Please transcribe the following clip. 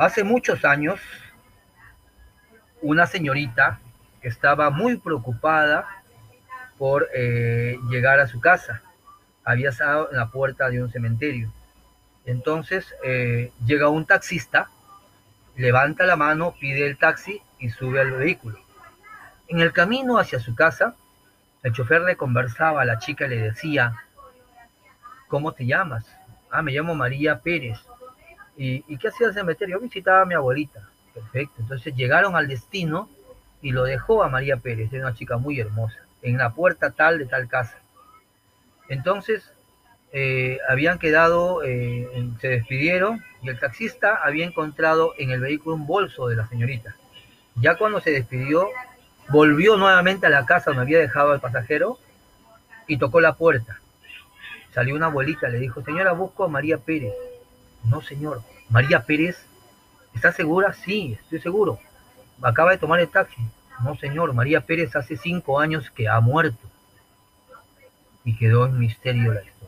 Hace muchos años, una señorita estaba muy preocupada por eh, llegar a su casa. Había estado en la puerta de un cementerio. Entonces eh, llega un taxista, levanta la mano, pide el taxi y sube al vehículo. En el camino hacia su casa, el chofer le conversaba a la chica y le decía, ¿cómo te llamas? Ah, me llamo María Pérez. ¿Y, ¿y qué hacía el cementerio? Yo visitaba a mi abuelita. Perfecto. Entonces llegaron al destino y lo dejó a María Pérez, era una chica muy hermosa, en la puerta tal de tal casa. Entonces eh, habían quedado, eh, se despidieron y el taxista había encontrado en el vehículo un bolso de la señorita. Ya cuando se despidió, volvió nuevamente a la casa donde había dejado al pasajero y tocó la puerta. Salió una abuelita, le dijo, señora, busco a María Pérez. No, señor, María Pérez, ¿está segura? Sí, estoy seguro. Acaba de tomar el taxi. No, señor, María Pérez hace cinco años que ha muerto. Y quedó en misterio la historia.